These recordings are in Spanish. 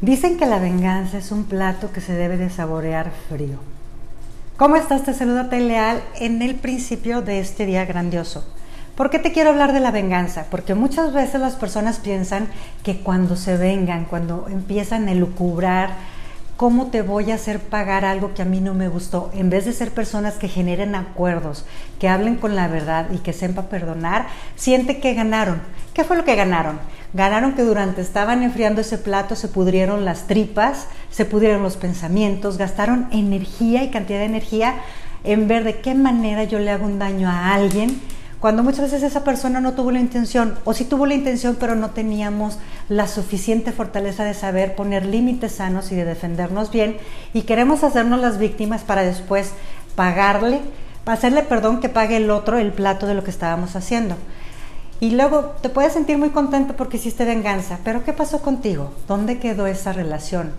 Dicen que la venganza es un plato que se debe de saborear frío. ¿Cómo estás? Te saluda Leal en el principio de este día grandioso. ¿Por qué te quiero hablar de la venganza? Porque muchas veces las personas piensan que cuando se vengan, cuando empiezan a elucubrar, ¿cómo te voy a hacer pagar algo que a mí no me gustó? En vez de ser personas que generen acuerdos, que hablen con la verdad y que sepan perdonar, siente que ganaron. ¿Qué fue lo que ganaron? Ganaron que durante estaban enfriando ese plato se pudrieron las tripas, se pudrieron los pensamientos, gastaron energía y cantidad de energía en ver de qué manera yo le hago un daño a alguien cuando muchas veces esa persona no tuvo la intención, o sí tuvo la intención, pero no teníamos la suficiente fortaleza de saber poner límites sanos y de defendernos bien, y queremos hacernos las víctimas para después pagarle, hacerle perdón que pague el otro el plato de lo que estábamos haciendo. Y luego te puedes sentir muy contento porque hiciste venganza, pero ¿qué pasó contigo? ¿Dónde quedó esa relación?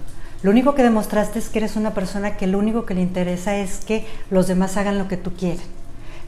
Lo único que demostraste es que eres una persona que lo único que le interesa es que los demás hagan lo que tú quieres.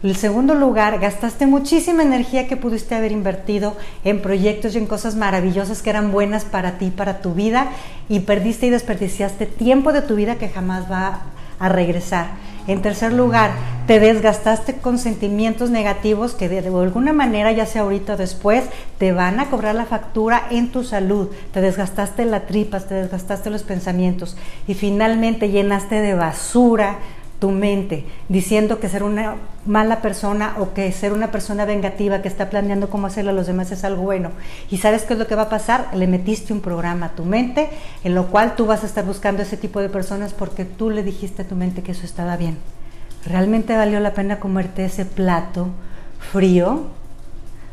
El segundo lugar, gastaste muchísima energía que pudiste haber invertido en proyectos y en cosas maravillosas que eran buenas para ti, para tu vida, y perdiste y desperdiciaste tiempo de tu vida que jamás va a regresar. En tercer lugar, te desgastaste con sentimientos negativos que de, alguna manera, ya sea ahorita o después, te van a cobrar la factura en tu salud. Te desgastaste la tripas, te desgastaste los pensamientos y finalmente llenaste de basura tu mente, diciendo que ser una mala persona o que ser una persona vengativa que está planeando cómo hacerle a los demás es algo bueno. Y sabes qué es lo que va a pasar? Le metiste un programa a tu mente en lo cual tú vas a estar buscando ese tipo de personas porque tú le dijiste a tu mente que eso estaba bien. ¿Realmente valió la pena comerte ese plato frío?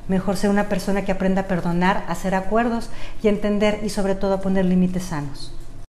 Mejor ser una persona que aprenda a perdonar, a hacer acuerdos y entender y sobre todo a poner límites sanos.